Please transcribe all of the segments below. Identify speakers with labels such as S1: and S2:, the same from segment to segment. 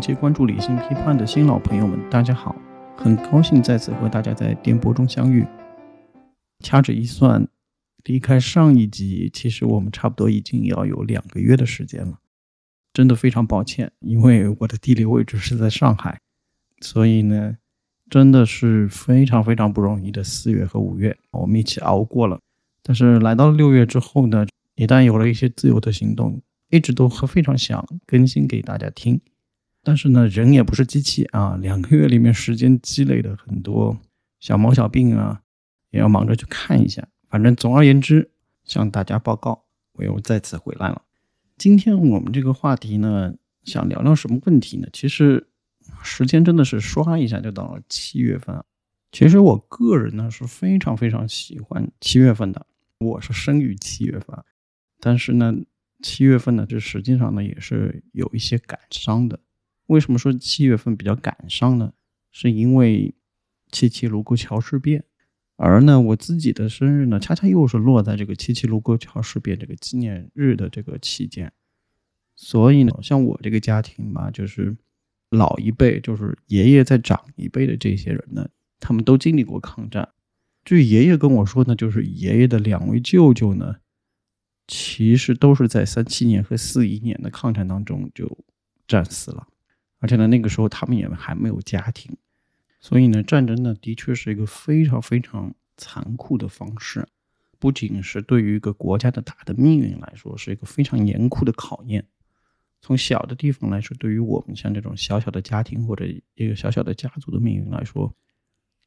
S1: 长期关注理性批判的新老朋友们，大家好，很高兴再次和大家在电波中相遇。掐指一算，离开上一集，其实我们差不多已经要有两个月的时间了。真的非常抱歉，因为我的地理位置是在上海，所以呢，真的是非常非常不容易的四月和五月，我们一起熬过了。但是来到六月之后呢，一旦有了一些自由的行动。一直都和非常想更新给大家听，但是呢，人也不是机器啊。两个月里面时间积累的很多小毛小病啊，也要忙着去看一下。反正总而言之，向大家报告，我又再次回来了。今天我们这个话题呢，想聊聊什么问题呢？其实时间真的是刷一下就到了七月份啊。其实我个人呢是非常非常喜欢七月份的，我是生于七月份，但是呢。七月份呢，这实际上呢也是有一些感伤的。为什么说七月份比较感伤呢？是因为七七卢沟桥事变，而呢我自己的生日呢，恰恰又是落在这个七七卢沟桥事变这个纪念日的这个期间。所以呢，像我这个家庭吧，就是老一辈，就是爷爷在长一辈的这些人呢，他们都经历过抗战。据爷爷跟我说呢，就是爷爷的两位舅舅呢。其实都是在三七年和四一年的抗战当中就战死了，而且呢，那个时候他们也还没有家庭，所以呢，战争呢的确是一个非常非常残酷的方式，不仅是对于一个国家的大的命运来说是一个非常严酷的考验，从小的地方来说，对于我们像这种小小的家庭或者一个小小的家族的命运来说，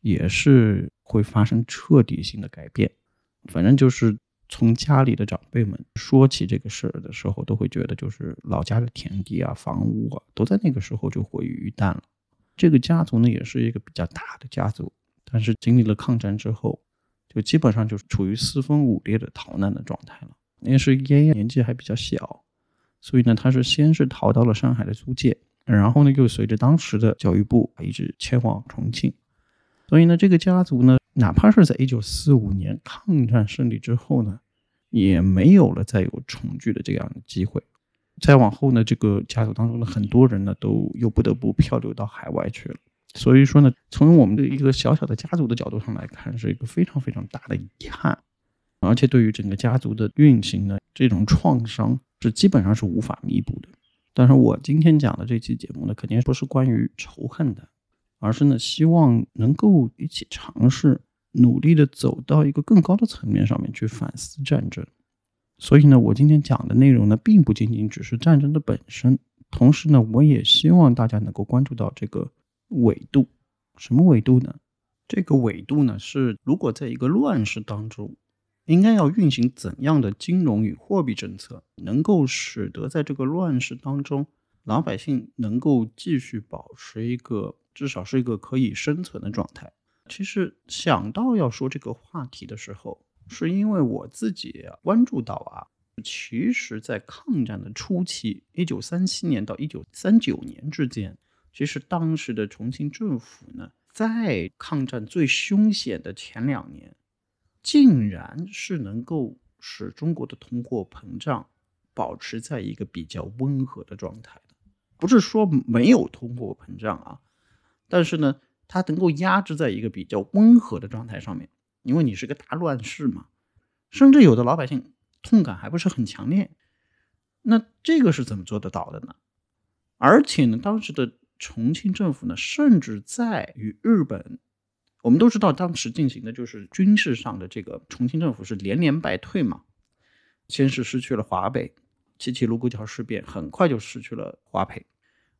S1: 也是会发生彻底性的改变，反正就是。从家里的长辈们说起这个事儿的时候，都会觉得就是老家的田地啊、房屋啊，都在那个时候就毁于一旦了。这个家族呢，也是一个比较大的家族，但是经历了抗战之后，就基本上就是处于四分五裂的逃难的状态了。那是爷爷年纪还比较小，所以呢，他是先是逃到了上海的租界，然后呢，又随着当时的教育部一直迁往重庆。所以呢，这个家族呢，哪怕是在一九四五年抗战胜利之后呢。也没有了再有重聚的这样的机会，再往后呢，这个家族当中的很多人呢，都又不得不漂流到海外去了。所以说呢，从我们的一个小小的家族的角度上来看，是一个非常非常大的遗憾，而且对于整个家族的运行呢，这种创伤是基本上是无法弥补的。但是我今天讲的这期节目呢，肯定不是关于仇恨的，而是呢，希望能够一起尝试。努力的走到一个更高的层面上面去反思战争，所以呢，我今天讲的内容呢，并不仅仅只是战争的本身，同时呢，我也希望大家能够关注到这个纬度。什么纬度呢？这个纬度呢，是如果在一个乱世当中，应该要运行怎样的金融与货币政策，能够使得在这个乱世当中，老百姓能够继续保持一个至少是一个可以生存的状态。其实想到要说这个话题的时候，是因为我自己关注到啊，其实，在抗战的初期，一九三七年到一九三九年之间，其实当时的重庆政府呢，在抗战最凶险的前两年，竟然是能够使中国的通货膨胀保持在一个比较温和的状态，不是说没有通货膨胀啊，但是呢。它能够压制在一个比较温和的状态上面，因为你是个大乱世嘛，甚至有的老百姓痛感还不是很强烈。那这个是怎么做得到的呢？而且呢，当时的重庆政府呢，甚至在与日本，我们都知道当时进行的就是军事上的这个重庆政府是连连败退嘛，先是失去了华北，七七卢沟桥事变很快就失去了华北，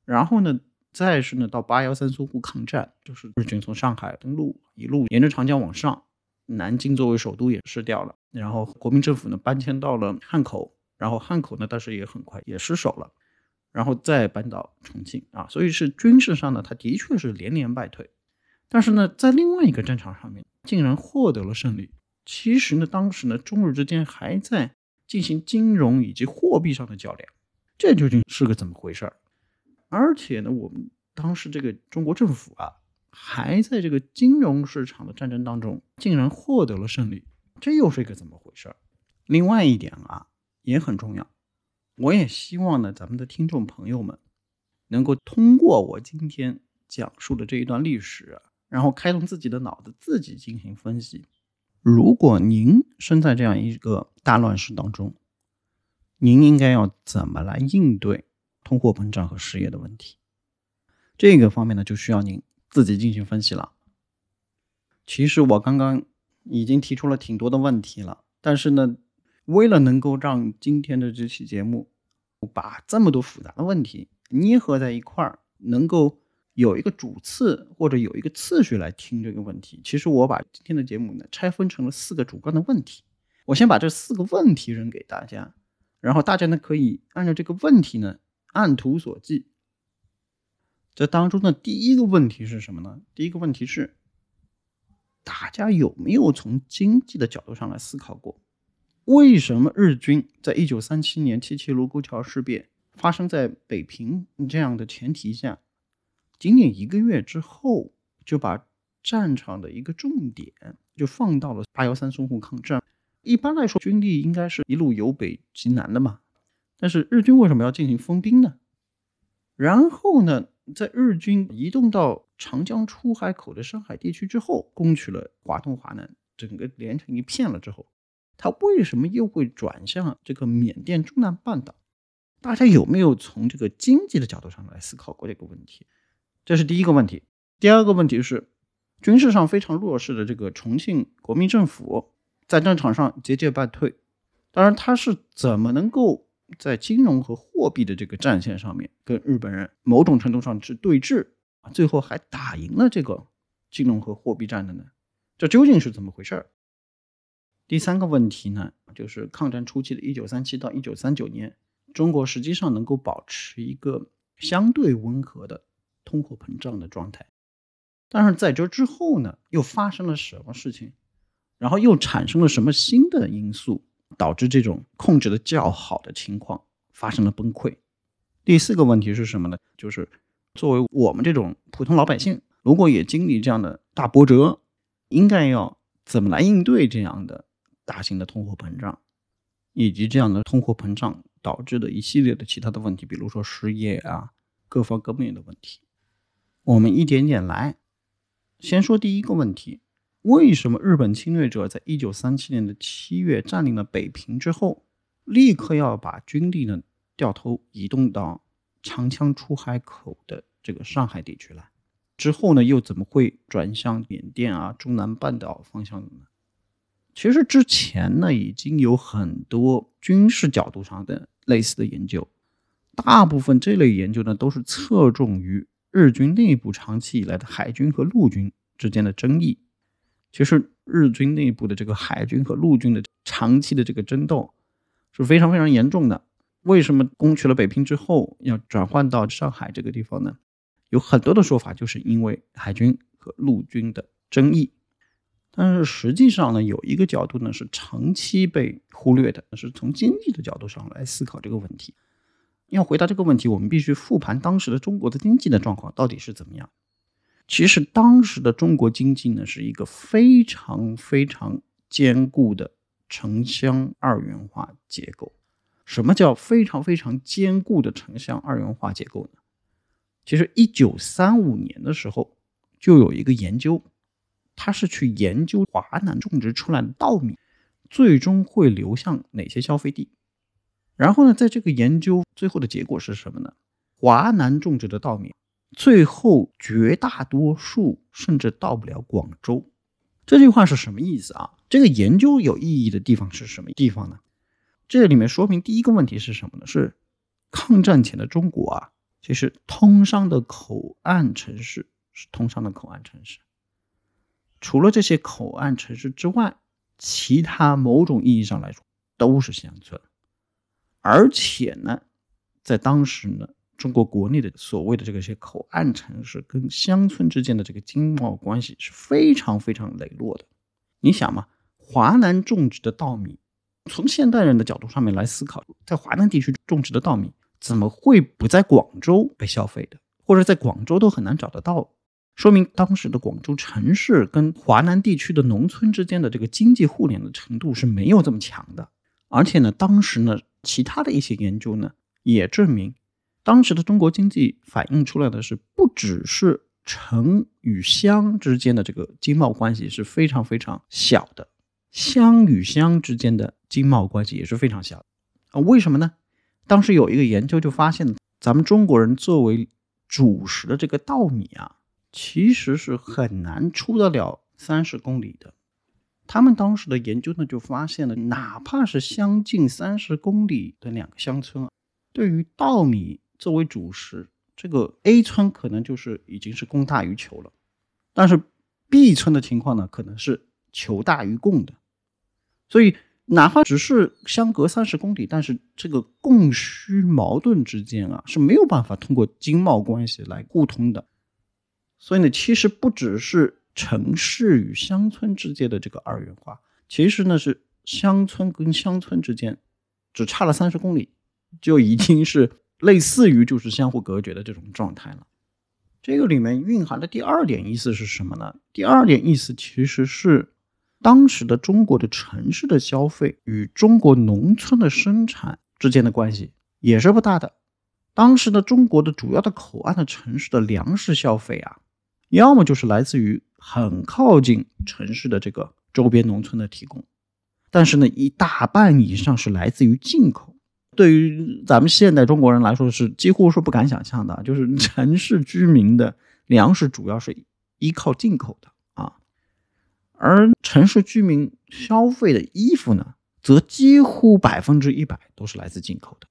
S1: 然后呢？再是呢，到八幺三淞沪抗战，就是日军从上海登陆，一路沿着长江往上，南京作为首都也失掉了。然后国民政府呢搬迁到了汉口，然后汉口呢，但是也很快也失守了，然后再搬到重庆啊。所以是军事上呢，他的确是连连败退，但是呢，在另外一个战场上面，竟然获得了胜利。其实呢，当时呢，中日之间还在进行金融以及货币上的较量，这究竟是个怎么回事儿？而且呢，我们当时这个中国政府啊，还在这个金融市场的战争当中，竟然获得了胜利，这又是一个怎么回事？另外一点啊，也很重要，我也希望呢，咱们的听众朋友们能够通过我今天讲述的这一段历史，然后开动自己的脑子，自己进行分析。如果您身在这样一个大乱世当中，您应该要怎么来应对通货膨胀和失业的问题？这个方面呢，就需要您自己进行分析了。其实我刚刚已经提出了挺多的问题了，但是呢，为了能够让今天的这期节目把这么多复杂的问题捏合在一块儿，能够有一个主次或者有一个次序来听这个问题，其实我把今天的节目呢拆分成了四个主观的问题。我先把这四个问题扔给大家。然后大家呢可以按照这个问题呢按图索骥。这当中的第一个问题是什么呢？第一个问题是，大家有没有从经济的角度上来思考过，为什么日军在一九三七年七七卢沟桥事变发生在北平这样的前提下，仅仅一个月之后就把战场的一个重点就放到了八幺三淞沪抗战？一般来说，军力应该是一路由北及南的嘛。但是日军为什么要进行封兵呢？然后呢，在日军移动到长江出海口的上海地区之后，攻取了华东、华南，整个连成一片了之后，他为什么又会转向这个缅甸中南半岛？大家有没有从这个经济的角度上来思考过这个问题？这是第一个问题。第二个问题是，军事上非常弱势的这个重庆国民政府。在战场上节节败退，当然他是怎么能够在金融和货币的这个战线上面跟日本人某种程度上是对峙啊，最后还打赢了这个金融和货币战的呢？这究竟是怎么回事儿？第三个问题呢，就是抗战初期的1937到1939年，中国实际上能够保持一个相对温和的通货膨胀的状态，但是在这之后呢，又发生了什么事情？然后又产生了什么新的因素，导致这种控制的较好的情况发生了崩溃？第四个问题是什么呢？就是作为我们这种普通老百姓，如果也经历这样的大波折，应该要怎么来应对这样的大型的通货膨胀，以及这样的通货膨胀导致的一系列的其他的问题，比如说失业啊，各方各面的问题，我们一点点来。先说第一个问题。为什么日本侵略者在一九三七年的七月占领了北平之后，立刻要把军力呢掉头移动到长江出海口的这个上海地区来？之后呢，又怎么会转向缅甸啊、中南半岛方向呢？其实之前呢，已经有很多军事角度上的类似的研究，大部分这类研究呢，都是侧重于日军内部长期以来的海军和陆军之间的争议。其实日军内部的这个海军和陆军的长期的这个争斗是非常非常严重的。为什么攻取了北平之后要转换到上海这个地方呢？有很多的说法，就是因为海军和陆军的争议。但是实际上呢，有一个角度呢是长期被忽略的，是从经济的角度上来思考这个问题。要回答这个问题，我们必须复盘当时的中国的经济的状况到底是怎么样。其实当时的中国经济呢，是一个非常非常坚固的城乡二元化结构。什么叫非常非常坚固的城乡二元化结构呢？其实一九三五年的时候，就有一个研究，他是去研究华南种植出来的稻米，最终会流向哪些消费地。然后呢，在这个研究最后的结果是什么呢？华南种植的稻米。最后，绝大多数甚至到不了广州。这句话是什么意思啊？这个研究有意义的地方是什么地方呢？这里面说明第一个问题是什么呢？是抗战前的中国啊，其实通商的口岸城市是通商的口岸城市。除了这些口岸城市之外，其他某种意义上来说都是乡村。而且呢，在当时呢。中国国内的所谓的这个些口岸城市跟乡村之间的这个经贸关系是非常非常磊落的。你想嘛，华南种植的稻米，从现代人的角度上面来思考，在华南地区种植的稻米怎么会不在广州被消费的，或者在广州都很难找得到？说明当时的广州城市跟华南地区的农村之间的这个经济互联的程度是没有这么强的。而且呢，当时呢，其他的一些研究呢也证明。当时的中国经济反映出来的是，不只是城与乡之间的这个经贸关系是非常非常小的，乡与乡之间的经贸关系也是非常小的啊。为什么呢？当时有一个研究就发现，咱们中国人作为主食的这个稻米啊，其实是很难出得了三十公里的。他们当时的研究呢，就发现了，哪怕是相近三十公里的两个乡村啊，对于稻米作为主食，这个 A 村可能就是已经是供大于求了，但是 B 村的情况呢，可能是求大于供的。所以，哪怕只是相隔三十公里，但是这个供需矛盾之间啊，是没有办法通过经贸关系来互通的。所以呢，其实不只是。城市与乡村之间的这个二元化，其实呢是乡村跟乡村之间只差了三十公里，就已经是类似于就是相互隔绝的这种状态了。这个里面蕴含的第二点意思是什么呢？第二点意思其实是当时的中国的城市的消费与中国农村的生产之间的关系也是不大的。当时的中国的主要的口岸的城市的粮食消费啊，要么就是来自于。很靠近城市的这个周边农村的提供，但是呢，一大半以上是来自于进口。对于咱们现代中国人来说，是几乎是不敢想象的，就是城市居民的粮食主要是依靠进口的啊，而城市居民消费的衣服呢，则几乎百分之一百都是来自进口的。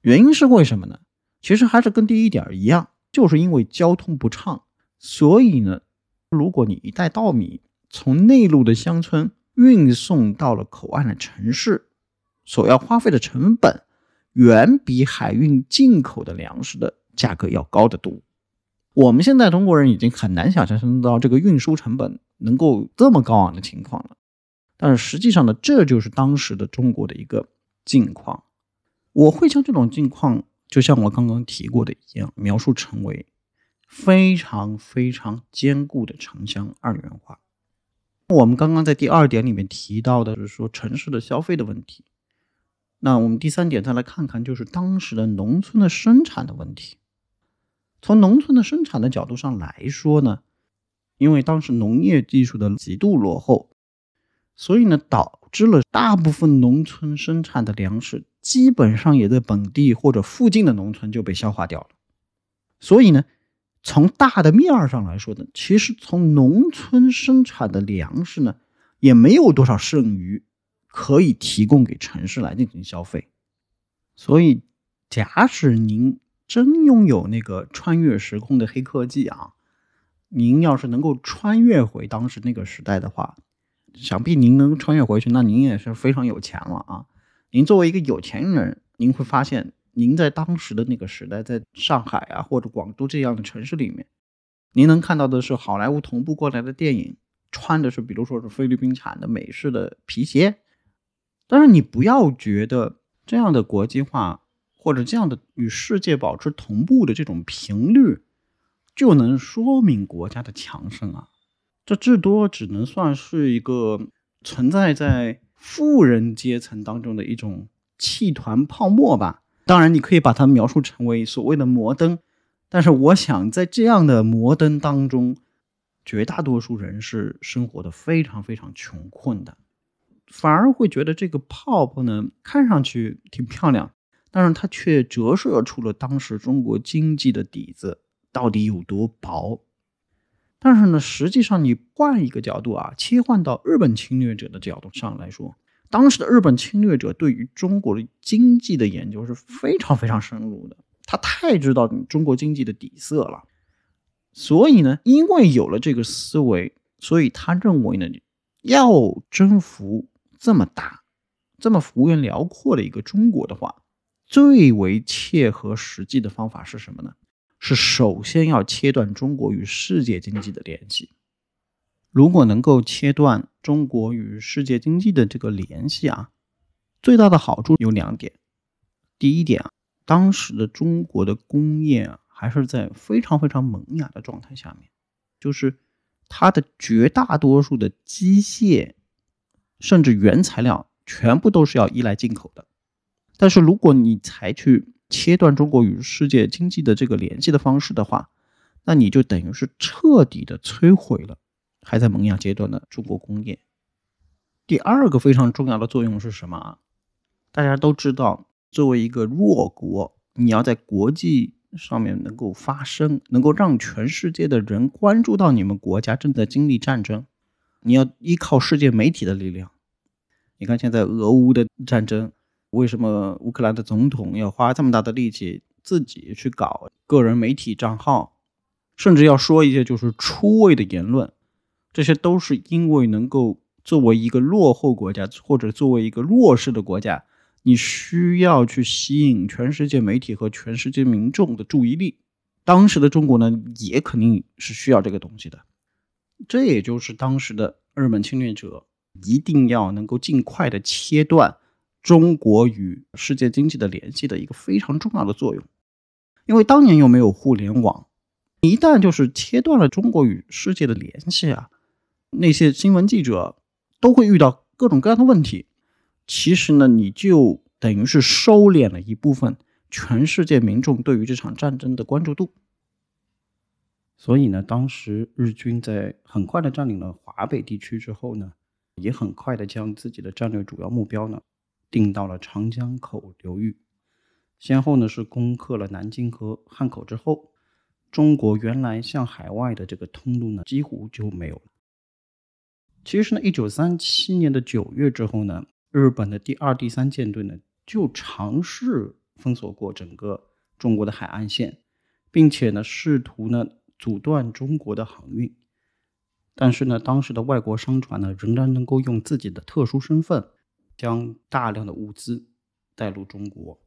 S1: 原因是为什么呢？其实还是跟第一点一样，就是因为交通不畅，所以呢。如果你一袋稻米从内陆的乡村运送到了口岸的城市，所要花费的成本远比海运进口的粮食的价格要高得多。我们现在中国人已经很难想象到这个运输成本能够这么高昂的情况了。但是实际上呢，这就是当时的中国的一个境况。我会将这种境况，就像我刚刚提过的一样，描述成为。非常非常坚固的城乡二元化。我们刚刚在第二点里面提到的是说城市的消费的问题。那我们第三点再来看看，就是当时的农村的生产的问题。从农村的生产的角度上来说呢，因为当时农业技术的极度落后，所以呢导致了大部分农村生产的粮食基本上也在本地或者附近的农村就被消化掉了。所以呢。从大的面儿上来说呢，其实从农村生产的粮食呢，也没有多少剩余可以提供给城市来进行消费。所以，假使您真拥有那个穿越时空的黑科技啊，您要是能够穿越回当时那个时代的话，想必您能穿越回去，那您也是非常有钱了啊！您作为一个有钱人，您会发现。您在当时的那个时代，在上海啊或者广州这样的城市里面，您能看到的是好莱坞同步过来的电影，穿的是比如说是菲律宾产的美式的皮鞋。但是你不要觉得这样的国际化或者这样的与世界保持同步的这种频率，就能说明国家的强盛啊！这至多只能算是一个存在在富人阶层当中的一种气团泡沫吧。当然，你可以把它描述成为所谓的摩登，但是我想在这样的摩登当中，绝大多数人是生活的非常非常穷困的，反而会觉得这个泡泡呢看上去挺漂亮，但是它却折射出了当时中国经济的底子到底有多薄。但是呢，实际上你换一个角度啊，切换到日本侵略者的角度上来说。当时的日本侵略者对于中国的经济的研究是非常非常深入的，他太知道中国经济的底色了。所以呢，因为有了这个思维，所以他认为呢，要征服这么大、这么幅员辽阔的一个中国的话，最为切合实际的方法是什么呢？是首先要切断中国与世界经济的联系。如果能够切断中国与世界经济的这个联系啊，最大的好处有两点。第一点啊，当时的中国的工业啊，还是在非常非常萌芽的状态下面，就是它的绝大多数的机械甚至原材料全部都是要依赖进口的。但是如果你采取切断中国与世界经济的这个联系的方式的话，那你就等于是彻底的摧毁了还在萌芽阶段的中国工业。第二个非常重要的作用是什么啊？大家都知道，作为一个弱国，你要在国际上面能够发声，能够让全世界的人关注到你们国家正在经历战争，你要依靠世界媒体的力量。你看现在俄乌的战争。为什么乌克兰的总统要花这么大的力气自己去搞个人媒体账号，甚至要说一些就是出位的言论？这些都是因为能够作为一个落后国家或者作为一个弱势的国家，你需要去吸引全世界媒体和全世界民众的注意力。当时的中国呢，也肯定是需要这个东西的。这也就是当时的日本侵略者一定要能够尽快的切断。中国与世界经济的联系的一个非常重要的作用，因为当年又没有互联网，一旦就是切断了中国与世界的联系啊，那些新闻记者都会遇到各种各样的问题。其实呢，你就等于是收敛了一部分全世界民众对于这场战争的关注度。所以呢，当时日军在很快的占领了华北地区之后呢，也很快的将自己的战略主要目标呢。定到了长江口流域，先后呢是攻克了南京和汉口之后，中国原来向海外的这个通路呢几乎就没有了。其实呢，一九三七年的九月之后呢，日本的第二、第三舰队呢就尝试封锁过整个中国的海岸线，并且呢试图呢阻断中国的航运，但是呢当时的外国商船呢仍然能够用自己的特殊身份。将大量的物资带入中国。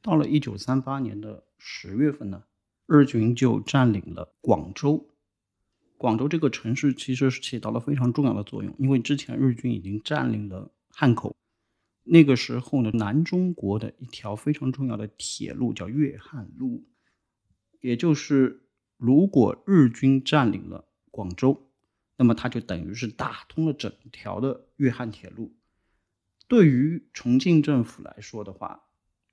S1: 到了一九三八年的十月份呢，日军就占领了广州。广州这个城市其实是起到了非常重要的作用，因为之前日军已经占领了汉口。那个时候呢，南中国的一条非常重要的铁路叫粤汉路，也就是如果日军占领了广州，那么它就等于是打通了整条的粤汉铁路。对于重庆政府来说的话，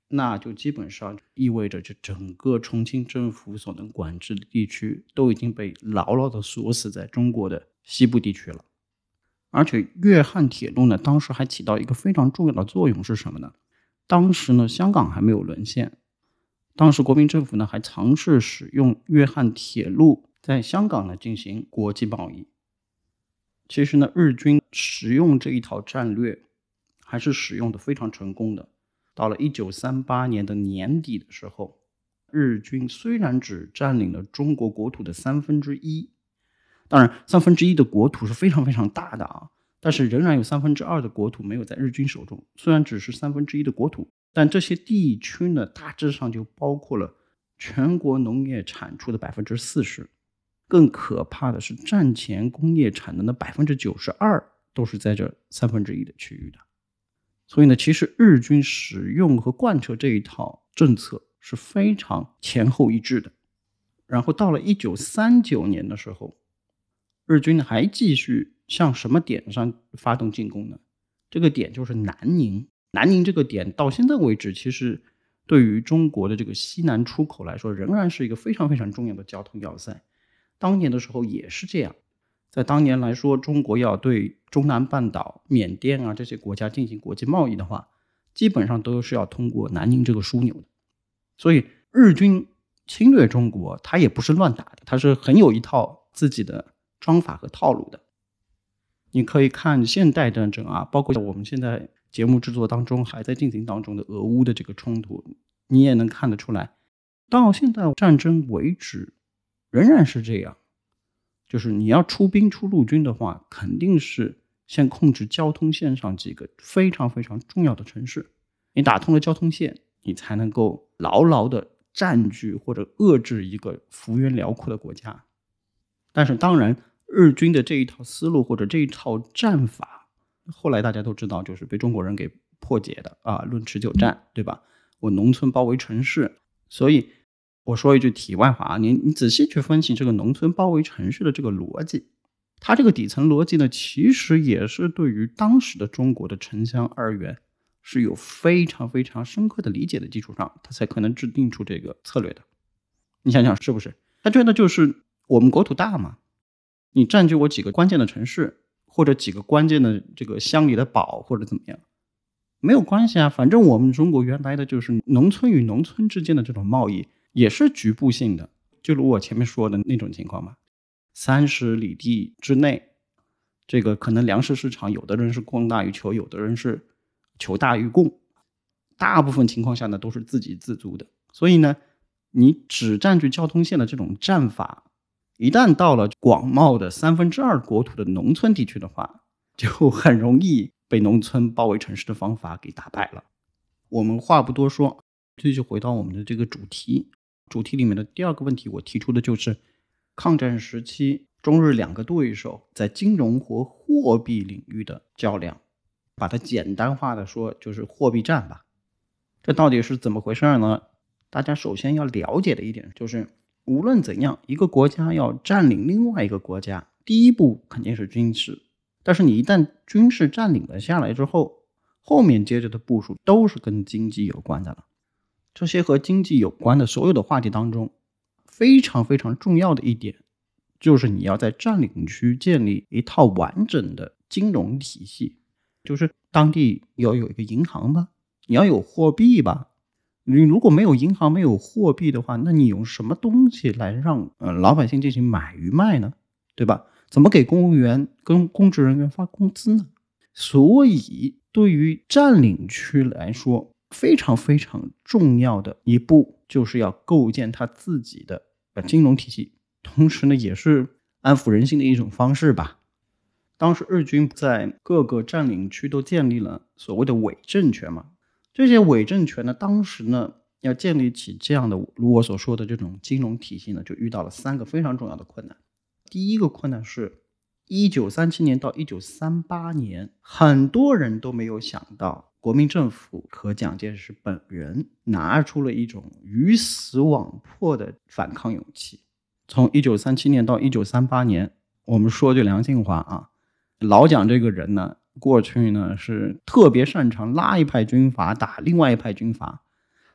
S1: 那就基本上意味着，这整个重庆政府所能管制的地区都已经被牢牢的锁死在中国的西部地区了。而且粤汉铁路呢，当时还起到一个非常重要的作用是什么呢？当时呢，香港还没有沦陷，当时国民政府呢还尝试使用粤汉铁路在香港呢进行国际贸易。其实呢，日军使用这一套战略。还是使用的非常成功的。到了一九三八年的年底的时候，日军虽然只占领了中国国土的三分之一，当然三分之一的国土是非常非常大的啊，但是仍然有三分之二的国土没有在日军手中。虽然只是三分之一的国土，但这些地区呢，大致上就包括了全国农业产出的百分之四十。更可怕的是，战前工业产能的百分之九十二都是在这三分之一的区域的。所以呢，其实日军使用和贯彻这一套政策是非常前后一致的。然后到了一九三九年的时候，日军还继续向什么点上发动进攻呢？这个点就是南宁。南宁这个点到现在为止，其实对于中国的这个西南出口来说，仍然是一个非常非常重要的交通要塞。当年的时候也是这样。在当年来说，中国要对中南半岛、缅甸啊这些国家进行国际贸易的话，基本上都是要通过南宁这个枢纽的。所以，日军侵略中国，他也不是乱打的，他是很有一套自己的方法和套路的。你可以看现代战争啊，包括我们现在节目制作当中还在进行当中的俄乌的这个冲突，你也能看得出来，到现在战争为止，仍然是这样。就是你要出兵出陆军的话，肯定是先控制交通线上几个非常非常重要的城市。你打通了交通线，你才能够牢牢的占据或者遏制一个幅员辽阔的国家。但是，当然，日军的这一套思路或者这一套战法，后来大家都知道，就是被中国人给破解的啊。论持久战，对吧？我农村包围城市，所以。我说一句题外话啊，你你仔细去分析这个农村包围城市的这个逻辑，它这个底层逻辑呢，其实也是对于当时的中国的城乡二元是有非常非常深刻的理解的基础上，他才可能制定出这个策略的。你想想是不是？他觉得就是我们国土大嘛，你占据我几个关键的城市，或者几个关键的这个乡里的堡，或者怎么样，没有关系啊。反正我们中国原来的就是农村与农村之间的这种贸易也是局部性的，就如我前面说的那种情况嘛。三十里地之内，这个可能粮食市场有的人是供大于求，有的人是求大于供，大部分情况下呢都是自给自足的。所以呢，你只占据交通线的这种战法，一旦到了广袤的三分之二国土的农村地区的话，就很容易被农村包围城市的方法给打败了。我们话不多说，继续回到我们的这个主题。主题里面的第二个问题，我提出的就是。抗战时期，中日两个对手在金融和货币领域的较量，把它简单化的说，就是货币战吧。这到底是怎么回事呢？大家首先要了解的一点就是，无论怎样，一个国家要占领另外一个国家，第一步肯定是军事。但是你一旦军事占领了下来之后，后面接着的部署都是跟经济有关的了。这些和经济有关的所有的话题当中。非常非常重要的一点，就是你要在占领区建立一套完整的金融体系，就是当地要有一个银行吧，你要有货币吧。你如果没有银行、没有货币的话，那你用什么东西来让呃老百姓进行买与卖呢？对吧？怎么给公务员跟公职人员发工资呢？所以，对于占领区来说，非常非常重要的一步，就是要构建他自己的呃。金融体系，同时呢，也是安抚人心的一种方式吧。当时日军在各个占领区都建立了所谓的伪政权嘛，这些伪政权呢，当时呢要建立起这样的如我所说的这种金融体系呢，就遇到了三个非常重要的困难。第一个困难是，一九三七年到一九三八年，很多人都没有想到。国民政府和蒋介石本人拿出了一种鱼死网破的反抗勇气。从一九三七年到一九三八年，我们说句良心话啊，老蒋这个人呢，过去呢是特别擅长拉一派军阀打另外一派军阀，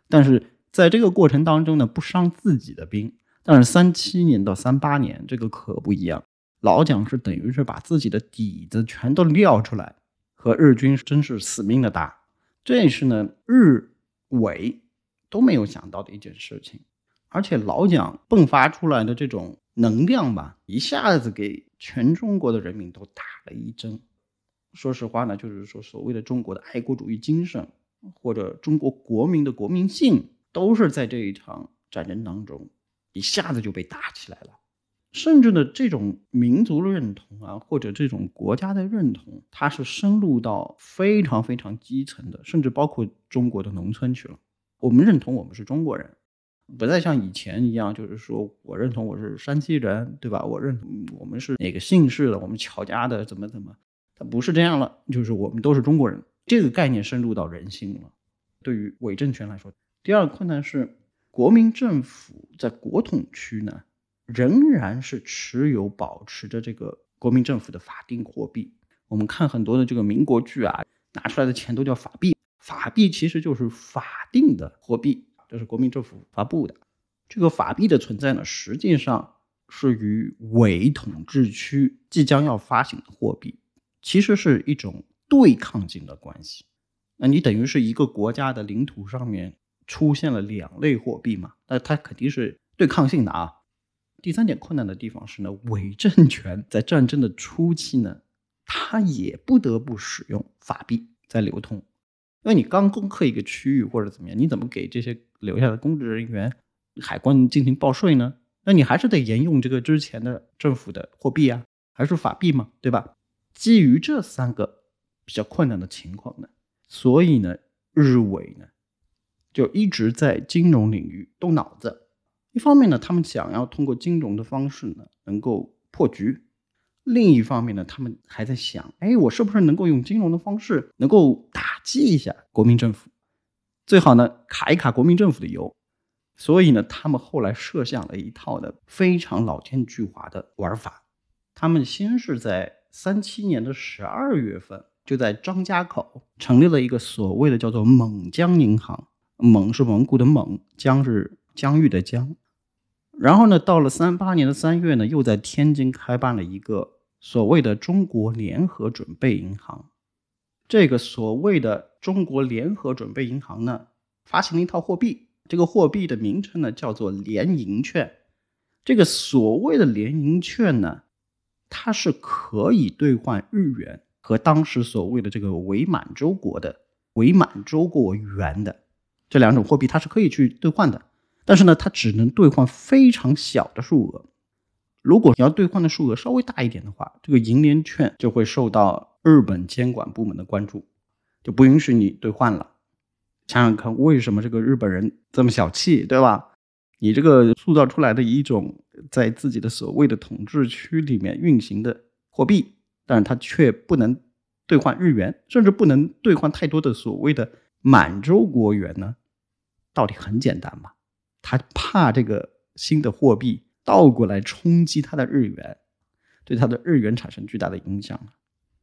S1: 但是在这个过程当中呢，不伤自己的兵。但是三七年到三八年这个可不一样，老蒋是等于是把自己的底子全都撂出来。和日军真是死命的打，这也是呢日伪都没有想到的一件事情。而且老蒋迸发出来的这种能量吧，一下子给全中国的人民都打了一针。说实话呢，就是说所谓的中国的爱国主义精神，或者中国国民的国民性，都是在这一场战争当中一下子就被打起来了。甚至呢，这种民族的认同啊，或者这种国家的认同，它是深入到非常非常基层的，甚至包括中国的农村去了。我们认同我们是中国人，不再像以前一样，就是说我认同我是山西人，对吧？我认同我们是哪个姓氏的，我们乔家的，怎么怎么，它不是这样了，就是我们都是中国人。这个概念深入到人心了。对于伪政权来说，第二个困难是国民政府在国统区呢。仍然是持有保持着这个国民政府的法定货币。我们看很多的这个民国剧啊，拿出来的钱都叫法币。法币其实就是法定的货币，这是国民政府发布的。这个法币的存在呢，实际上是与伪统治区即将要发行的货币，其实是一种对抗性的关系。那你等于是一个国家的领土上面出现了两类货币嘛？那它肯定是对抗性的啊。第三点困难的地方是呢，伪政权在战争的初期呢，它也不得不使用法币在流通，因为你刚攻克一个区域或者怎么样，你怎么给这些留下的公职人员、海关进行报税呢？那你还是得沿用这个之前的政府的货币啊，还是法币嘛，对吧？基于这三个比较困难的情况呢，所以呢，日伪呢就一直在金融领域动脑子。一方面呢，他们想要通过金融的方式呢，能够破局；另一方面呢，他们还在想，哎，我是不是能够用金融的方式，能够打击一下国民政府，最好呢卡一卡国民政府的油。所以呢，他们后来设想了一套的非常老奸巨猾的玩法。他们先是在三七年的十二月份就在张家口成立了一个所谓的叫做蒙江银行，蒙是蒙古的蒙，江是疆域的疆。然后呢，到了三八年的三月呢，又在天津开办了一个所谓的中国联合准备银行。这个所谓的中国联合准备银行呢，发行了一套货币，这个货币的名称呢叫做联银券。这个所谓的联银券呢，它是可以兑换日元和当时所谓的这个伪满洲国的伪满洲国元的这两种货币，它是可以去兑换的。但是呢，它只能兑换非常小的数额。如果你要兑换的数额稍微大一点的话，这个银联券就会受到日本监管部门的关注，就不允许你兑换了。想想看，为什么这个日本人这么小气，对吧？你这个塑造出来的一种在自己的所谓的统治区里面运行的货币，但是它却不能兑换日元，甚至不能兑换太多的所谓的满洲国元呢？道理很简单嘛。他怕这个新的货币倒过来冲击他的日元，对他的日元产生巨大的影响。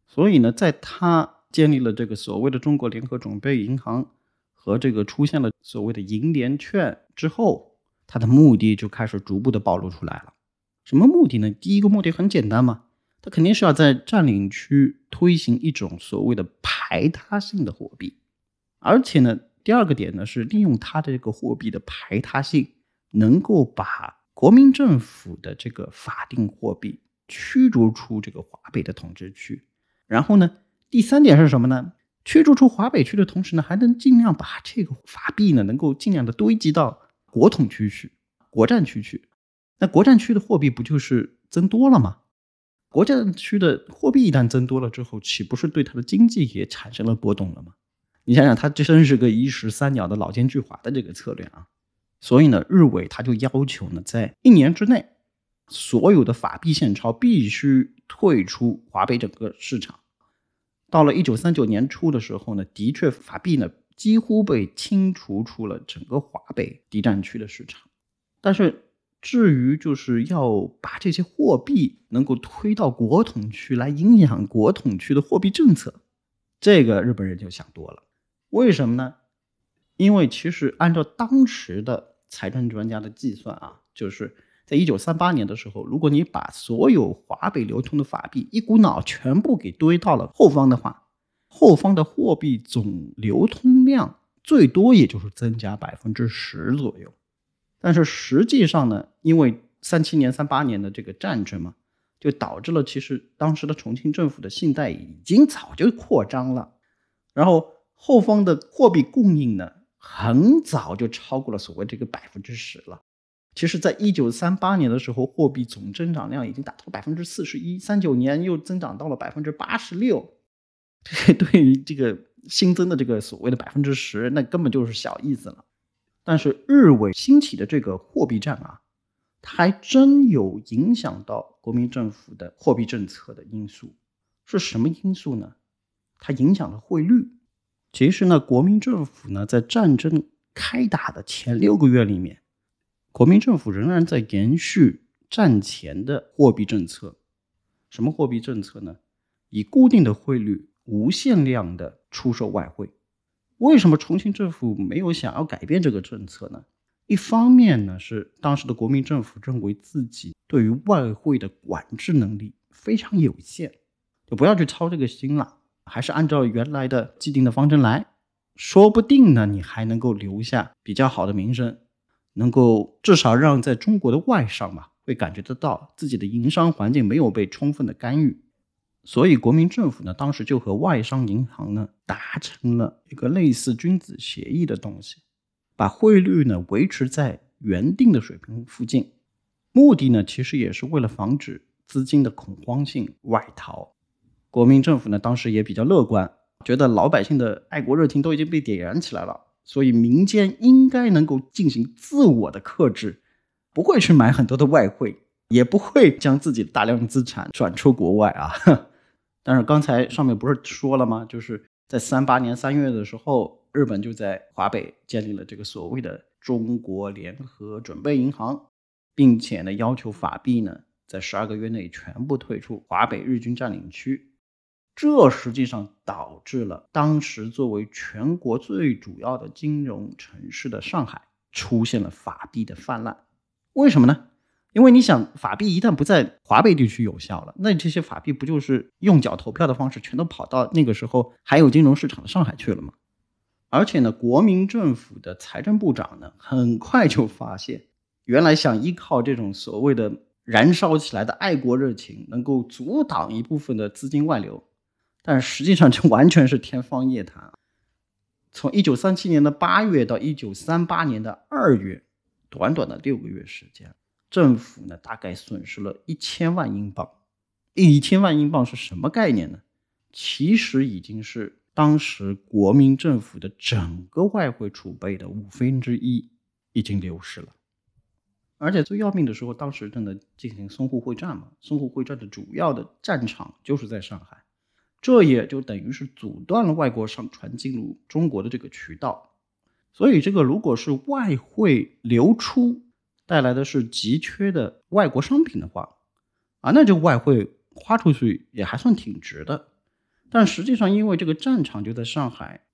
S1: 所以呢，在他建立了这个所谓的中国联合准备银行和这个出现了所谓的银联券之后，他的目的就开始逐步的暴露出来了。什么目的呢？第一个目的很简单嘛，他肯定是要在占领区推行一种所谓的排他性的货币，而且呢。第二个点呢，是利用它的这个货币的排他性，能够把国民政府的这个法定货币驱逐出这个华北的统治区。然后呢，第三点是什么呢？驱逐出华北区的同时呢，还能尽量把这个法币呢，能够尽量的堆积到国统区去、国战区去。那国战区的货币不就是增多了吗？国战区的货币一旦增多了之后，岂不是对它的经济也产生了波动了吗？你想想，他这真是个一石三鸟的老奸巨猾的这个策略啊！所以呢，日伪他就要求呢，在一年之内，所有的法币现钞必须退出华北整个市场。到了一九三九年初的时候呢，的确法币呢几乎被清除出了整个华北敌占区的市场。但是至于就是要把这些货币能够推到国统区来影响国统区的货币政策，这个日本人就想多了。为什么呢？因为其实按照当时的财政专家的计算啊，就是在一九三八年的时候，如果你把所有华北流通的法币一股脑全部给堆到了后方的话，后方的货币总流通量最多也就是增加百分之十左右。但是实际上呢，因为三七年、三八年的这个战争嘛，就导致了其实当时的重庆政府的信贷已经早就扩张了，然后。后方的货币供应呢，很早就超过了所谓这个百分之十了。其实，在一九三八年的时候，货币总增长量已经达到了百分之四十一，三九年又增长到了百分之八十六。这对于这个新增的这个所谓的百分之十，那根本就是小意思了。但是日伪兴起的这个货币战啊，它还真有影响到国民政府的货币政策的因素。是什么因素呢？它影响了汇率。其实呢，国民政府呢，在战争开打的前六个月里面，国民政府仍然在延续战前的货币政策。什么货币政策呢？以固定的汇率无限量的出售外汇。为什么重庆政府没有想要改变这个政策呢？一方面呢，是当时的国民政府认为自己对于外汇的管制能力非常有限，就不要去操这个心了。还是按照原来的既定的方针来，说不定呢，你还能够留下比较好的名声，能够至少让在中国的外商嘛会感觉得到自己的营商环境没有被充分的干预。所以国民政府呢，当时就和外商银行呢达成了一个类似君子协议的东西，把汇率呢维持在原定的水平附近，目的呢其实也是为了防止资金的恐慌性外逃。国民政府呢，当时也比较乐观，觉得老百姓的爱国热情都已经被点燃起来了，所以民间应该能够进行自我的克制，不会去买很多的外汇，也不会将自己大量资产转出国外啊。但是刚才上面不是说了吗？就是在三八年三月的时候，日本就在华北建立了这个所谓的中国联合准备银行，并且呢要求法币呢在十二个月内全部退出华北日军占领区。这实际上导致了当时作为全国最主要的金融城市的上海出现了法币的泛滥。为什么呢？因为你想，法币一旦不在华北地区有效了，那这些法币不就是用脚投票的方式，全都跑到那个时候还有金融市场的上海去了吗？而且呢，国民政府的财政部长呢，很快就发现，原来想依靠这种所谓的燃烧起来的爱国热情，能够阻挡一部分的资金外流，但实际上这完全是天方夜谭。从一九三七年的八月到一九三八年的二月，短短的六个月时间。政府呢，大概损失了一千万英镑。一千万英镑是什么概念呢？其实已经是当时国民政府的整个外汇储备的五分之一已经流失了。而且最要命的时候，当时正在进行淞沪会战嘛，淞沪会战的主要的战场就是在上海，这也就等于是阻断了外国商船进入中国的这个渠道。所以，这个如果是外汇流出，带来的是急缺的外国商品的话，啊，那这个外汇花出去也还算挺值的。但实际上，因为这个战场就在上海，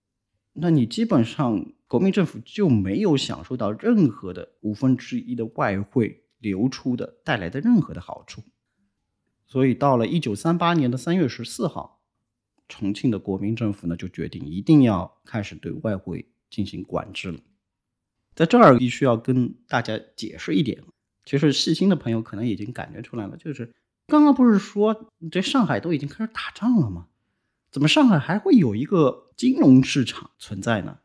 S1: 那你基本上国民政府就没有享受到任何的五分之一的外汇流出的带来的任何的好处。所以到了一九三八年的三月十四号，重庆的国民政府呢就决定一定要开始对外汇进行管制了。在这儿必须要跟大家解释一点，其实细心的朋友可能已经感觉出来了，就是刚刚不是说这上海都已经开始打仗了吗？怎么上海还会有一个金融市场存在呢？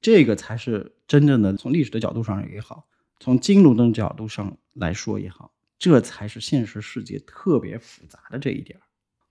S1: 这个才是真正的从历史的角度上也好，从金融的角度上来说也好，这才是现实世界特别复杂的这一点。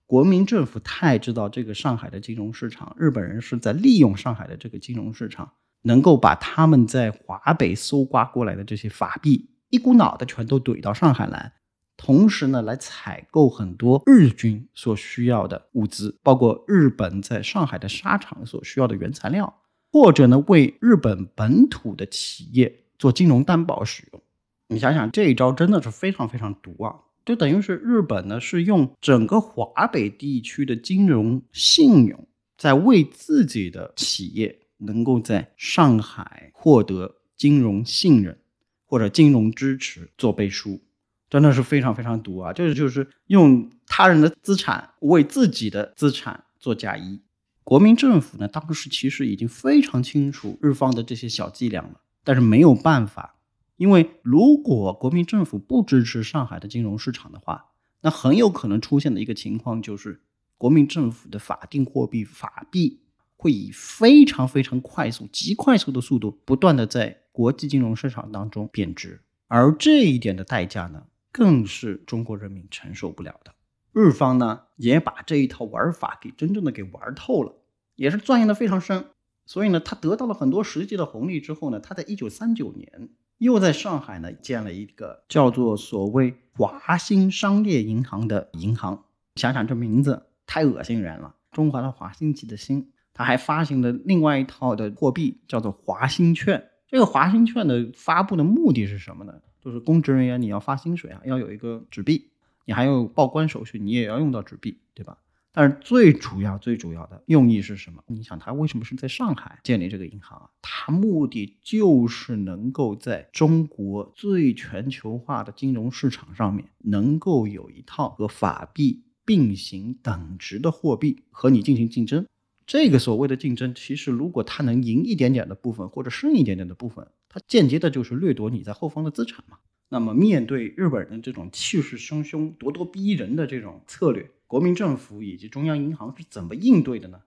S1: 国民政府太知道这个上海的金融市场，日本人是在利用上海的这个金融市场。能够把他们在华北搜刮过来的这些法币一股脑的全都怼到上海来，同时呢，来采购很多日军所需要的物资，包括日本在上海的沙场所需要的原材料，或者呢，为日本本土的企业做金融担保使用。你想想，这一招真的是非常非常毒啊！就等于是日本呢，是用整个华北地区的金融信用，在为自己的企业。能够在上海获得金融信任或者金融支持做背书，真的是非常非常毒啊！这就是用他人的资产为自己的资产做嫁衣。国民政府呢，当时其实已经非常清楚日方的这些小伎俩了，但是没有办法，因为如果国民政府不支持上海的金融市场的话，那很有可能出现的一个情况就是，国民政府的法定货币法币。会以非常非常快速、极快速的速度，不断的在国际金融市场当中贬值，而这一点的代价呢，更是中国人民承受不了的。日方呢，也把这一套玩法给真正的给玩透了，也是钻研的非常深。所以呢，他得到了很多实际的红利之后呢，他在一九三九年又在上海呢建了一个叫做所谓华兴商业银行的银行。想想这名字太恶心人了，中华的华兴起的兴。他还发行了另外一套的货币，叫做华兴券。这个华兴券的发布的目的是什么呢？就是公职人员你要发薪水啊，要有一个纸币，你还有报关手续，你也要用到纸币，对吧？但是最主要、最主要的用意是什么？你想，他为什么是在上海建立这个银行啊？他目的就是能够在中国最全球化的金融市场上面，能够有一套和法币并行等值的货币和你进行竞争。这个所谓的竞争，其实如果他能赢一点点的部分，或者剩一点点的部分，他间接的就是掠夺你在后方的资产嘛。那么面对日本人这种气势汹汹、咄咄逼人的这种策略，国民政府以及中央银行是怎么应对的呢？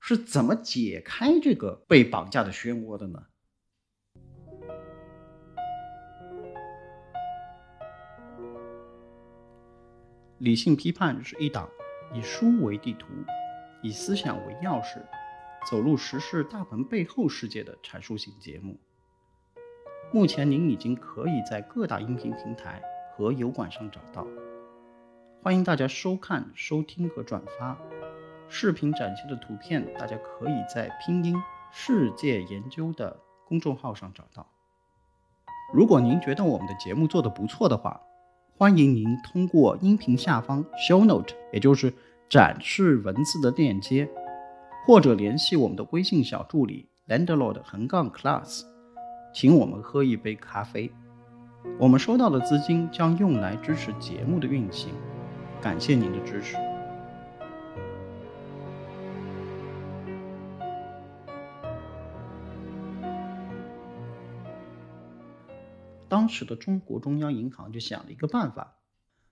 S1: 是怎么解开这个被绑架的漩涡的呢？理性批判是一档以书为地图。以思想为钥匙，走入时事大门背后世界的阐述型节目。目前您已经可以在各大音频平台和油管上找到，欢迎大家收看、收听和转发。视频展现的图片，大家可以在拼音世界研究的公众号上找到。如果您觉得我们的节目做得不错的话，欢迎您通过音频下方 show note，也就是。展示文字的链接，或者联系我们的微信小助理 landlord 横杠 class，请我们喝一杯咖啡。我们收到的资金将用来支持节目的运行，感谢您的支持。当时的中国中央银行就想了一个办法，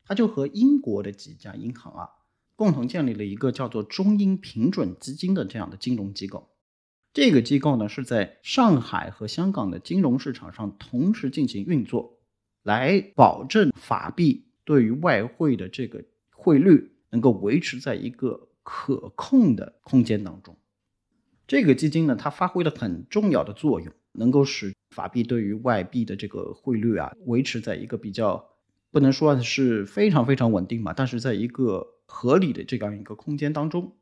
S1: 他就和英国的几家银行啊，共同建立了一个叫做中英平准基金的这样的金融机构。这个机构呢是在上海和香港的金融市场上同时进行运作，来保证法币对于外汇的这个汇率能够维持在一个可控的空间当中。这个基金呢，它发挥了很重要的作用，能够使法币对于外币的这个汇率啊，维持在一个比较不能说是非常非常稳定嘛，但是在一个合理的这样一个空间当中。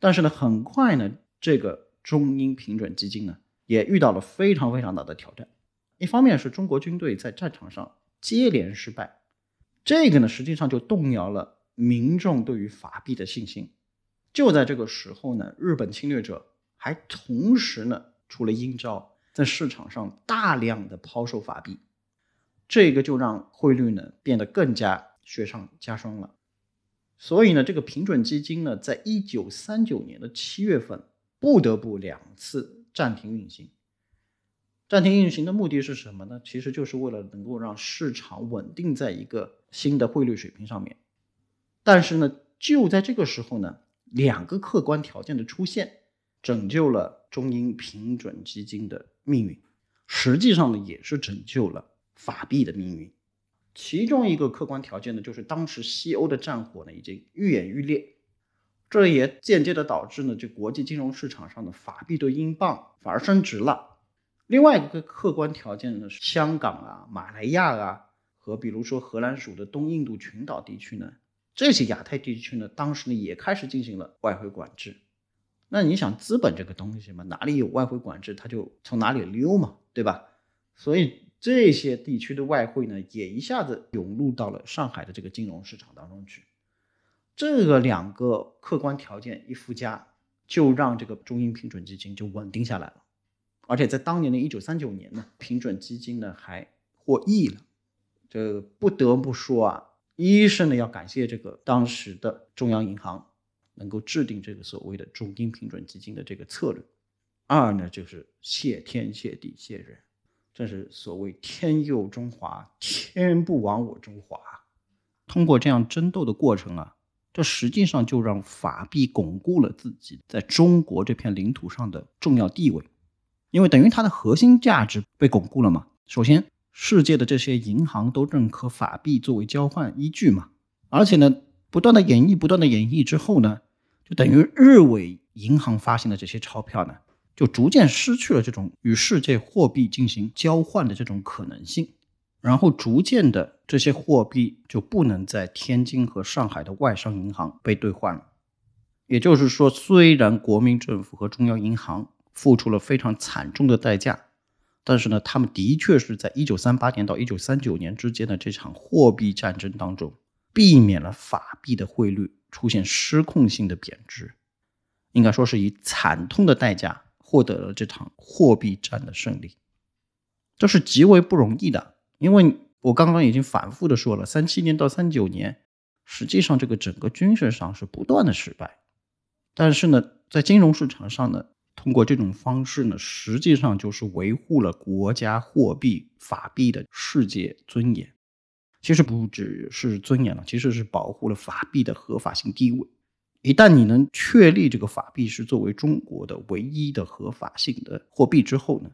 S1: 但是呢，很快呢，这个中英平准基金呢，也遇到了非常非常大的挑战。一方面是中国军队在战场上接连失败，这个呢，实际上就动摇了民众对于法币的信心。就在这个时候呢，日本侵略者。还同时呢出了阴招，在市场上大量的抛售法币，这个就让汇率呢变得更加雪上加霜了。所以呢，这个平准基金呢，在一九三九年的七月份不得不两次暂停运行。暂停运行的目的是什么呢？其实就是为了能够让市场稳定在一个新的汇率水平上面。但是呢，就在这个时候呢，两个客观条件的出现。拯救了中英平准基金的命运，实际上呢，也是拯救了法币的命运。其中一个客观条件呢，就是当时西欧的战火呢已经愈演愈烈，这也间接的导致呢，这国际金融市场上的法币对英镑反而升值了。另外一个客观条件呢，是香港啊、马来亚啊和比如说荷兰属的东印度群岛地区呢，这些亚太地区呢，当时呢也开始进行了外汇管制。那你想资本这个东西嘛，哪里有外汇管制，它就从哪里溜嘛，对吧？所以这些地区的外汇呢，也一下子涌入到了上海的这个金融市场当中去。这个两个客观条件一附加，就让这个中英平准基金就稳定下来了。而且在当年的一九三九年呢，平准基金呢还获益了。这不得不说啊，一是呢要感谢这个当时的中央银行。能够制定这个所谓的中金平准基金的这个策略，二呢就是谢天谢地谢人，这是所谓天佑中华，天不亡我中华。通过这样争斗的过程啊，这实际上就让法币巩固了自己在中国这片领土上的重要地位，因为等于它的核心价值被巩固了嘛。首先，世界的这些银行都认可法币作为交换依据嘛，而且呢。不断的演绎，不断的演绎之后呢，就等于日伪银行发行的这些钞票呢，就逐渐失去了这种与世界货币进行交换的这种可能性，然后逐渐的这些货币就不能在天津和上海的外商银行被兑换了。也就是说，虽然国民政府和中央银行付出了非常惨重的代价，但是呢，他们的确是在一九三八年到一九三九年之间的这场货币战争当中。避免了法币的汇率出现失控性的贬值，应该说是以惨痛的代价获得了这场货币战的胜利，这是极为不容易的。因为我刚刚已经反复的说了，三七年到三九年，实际上这个整个军事上是不断的失败，但是呢，在金融市场上呢，通过这种方式呢，实际上就是维护了国家货币法币的世界尊严。其实不只是尊严了，其实是保护了法币的合法性地位。一旦你能确立这个法币是作为中国的唯一的合法性的货币之后呢，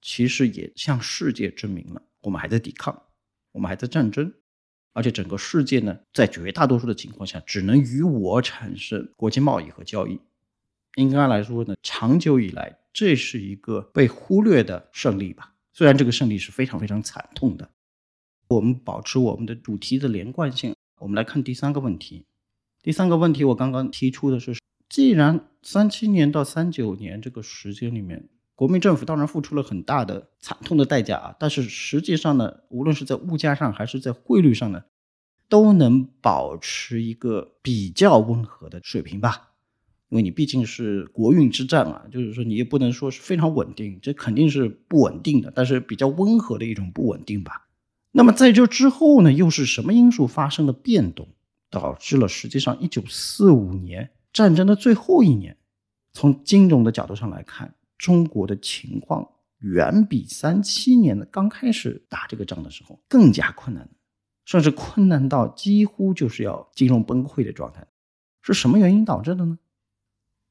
S1: 其实也向世界证明了我们还在抵抗，我们还在战争，而且整个世界呢，在绝大多数的情况下，只能与我产生国际贸易和交易。应该来说呢，长久以来这是一个被忽略的胜利吧。虽然这个胜利是非常非常惨痛的。我们保持我们的主题的连贯性。我们来看第三个问题。第三个问题，我刚刚提出的是，既然三七年到三九年这个时间里面，国民政府当然付出了很大的惨痛的代价啊，但是实际上呢，无论是在物价上还是在汇率上呢，都能保持一个比较温和的水平吧。因为你毕竟是国运之战啊，就是说你也不能说是非常稳定，这肯定是不稳定的，但是比较温和的一种不稳定吧。那么在这之后呢，又是什么因素发生了变动，导致了实际上一九四五年战争的最后一年，从金融的角度上来看，中国的情况远比三七年的刚开始打这个仗的时候更加困难，甚至困难到几乎就是要金融崩溃的状态。是什么原因导致的呢？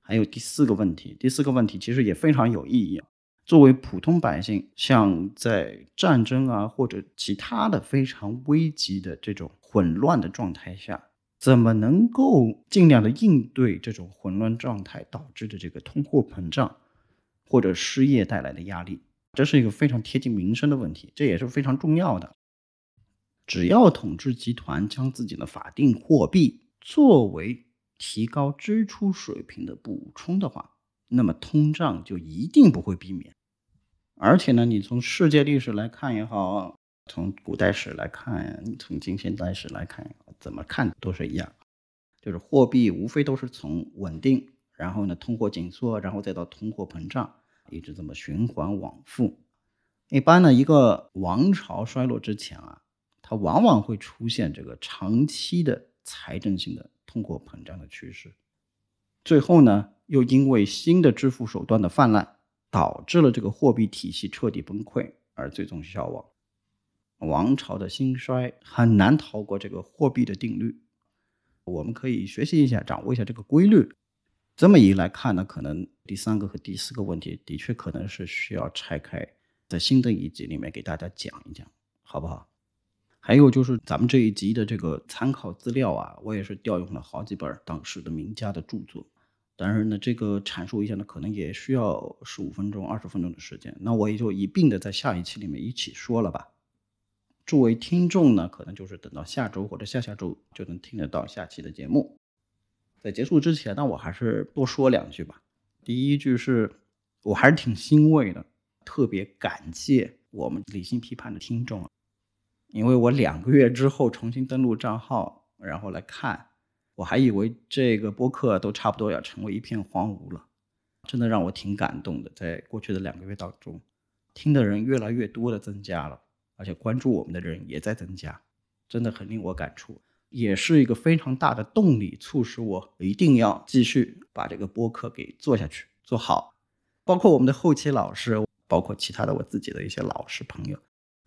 S1: 还有第四个问题，第四个问题其实也非常有意义。作为普通百姓，像在战争啊或者其他的非常危急的这种混乱的状态下，怎么能够尽量的应对这种混乱状态导致的这个通货膨胀或者失业带来的压力？这是一个非常贴近民生的问题，这也是非常重要的。只要统治集团将自己的法定货币作为提高支出水平的补充的话，那么通胀就一定不会避免。而且呢，你从世界历史来看也好，从古代史来看，从近现代史来看，怎么看都是一样，就是货币无非都是从稳定，然后呢通货紧缩，然后再到通货膨胀，一直这么循环往复。一般呢，一个王朝衰落之前啊，它往往会出现这个长期的财政性的。通货膨胀的趋势，最后呢，又因为新的支付手段的泛滥，导致了这个货币体系彻底崩溃，而最终消亡。王朝的兴衰很难逃过这个货币的定律。我们可以学习一下，掌握一下这个规律。这么一来看呢，可能第三个和第四个问题的确可能是需要拆开，在新的一集里面给大家讲一讲，好不好？还有就是咱们这一集的这个参考资料啊，我也是调用了好几本当时的名家的著作。当然呢，这个阐述一下呢，可能也需要十五分钟、二十分钟的时间。那我也就一并的在下一期里面一起说了吧。诸位听众呢，可能就是等到下周或者下下周就能听得到下期的节目。在结束之前呢，我还是多说两句吧。第一句是，我还是挺欣慰的，特别感谢我们理性批判的听众。因为我两个月之后重新登录账号，然后来看，我还以为这个播客都差不多要成为一片荒芜了，真的让我挺感动的。在过去的两个月当中，听的人越来越多的增加了，而且关注我们的人也在增加，真的很令我感触，也是一个非常大的动力，促使我一定要继续把这个播客给做下去，做好。包括我们的后期老师，包括其他的我自己的一些老师朋友。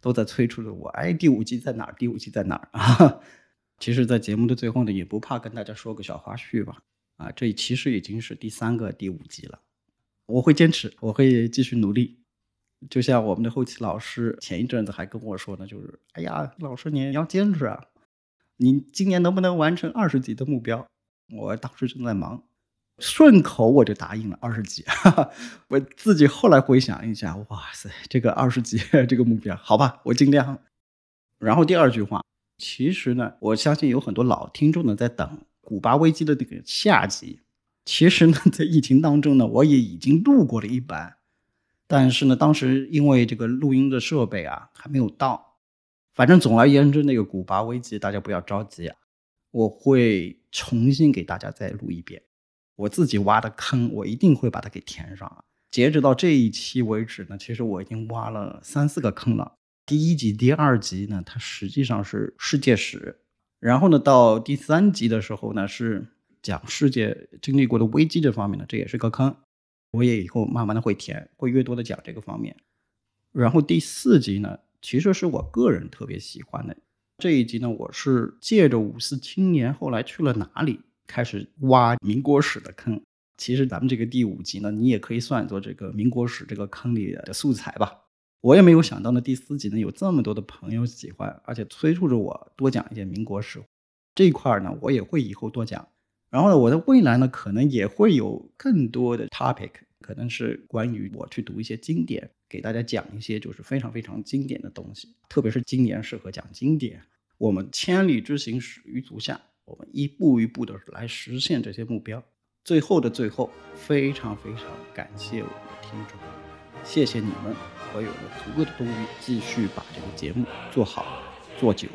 S1: 都在催促着我，哎，第五集在哪儿？第五集在哪儿啊？其实，在节目的最后呢，也不怕跟大家说个小花絮吧。啊，这其实已经是第三个第五集了。我会坚持，我会继续努力。就像我们的后期老师前一阵子还跟我说呢，就是，哎呀，老师你要坚持啊，你今年能不能完成二十集的目标？我当时正在忙。顺口我就答应了二十几，我自己后来回想一下，哇塞，这个二十几这个目标，好吧，我尽量。然后第二句话，其实呢，我相信有很多老听众呢在等古巴危机的那个下集。其实呢，在疫情当中呢，我也已经录过了一版，但是呢，当时因为这个录音的设备啊还没有到。反正总而言之，那个古巴危机大家不要着急啊，我会重新给大家再录一遍。我自己挖的坑，我一定会把它给填上。截止到这一期为止呢，其实我已经挖了三四个坑了。第一集、第二集呢，它实际上是世界史，然后呢，到第三集的时候呢，是讲世界经历过的危机这方面的，这也是个坑。我也以后慢慢的会填，会越多的讲这个方面。然后第四集呢，其实是我个人特别喜欢的这一集呢，我是借着五四青年后来去了哪里。开始挖民国史的坑，其实咱们这个第五集呢，你也可以算作这个民国史这个坑里的素材吧。我也没有想到呢，第四集呢有这么多的朋友喜欢，而且催促着我多讲一些民国史这一块呢，我也会以后多讲。然后呢，我的未来呢，可能也会有更多的 topic，可能是关于我去读一些经典，给大家讲一些就是非常非常经典的东西，特别是今年适合讲经典。我们千里之行，始于足下。我们一步一步的来实现这些目标，最后的最后，非常非常感谢我们的听众，谢谢你们，我有了足够的动力继续把这个节目做好做久。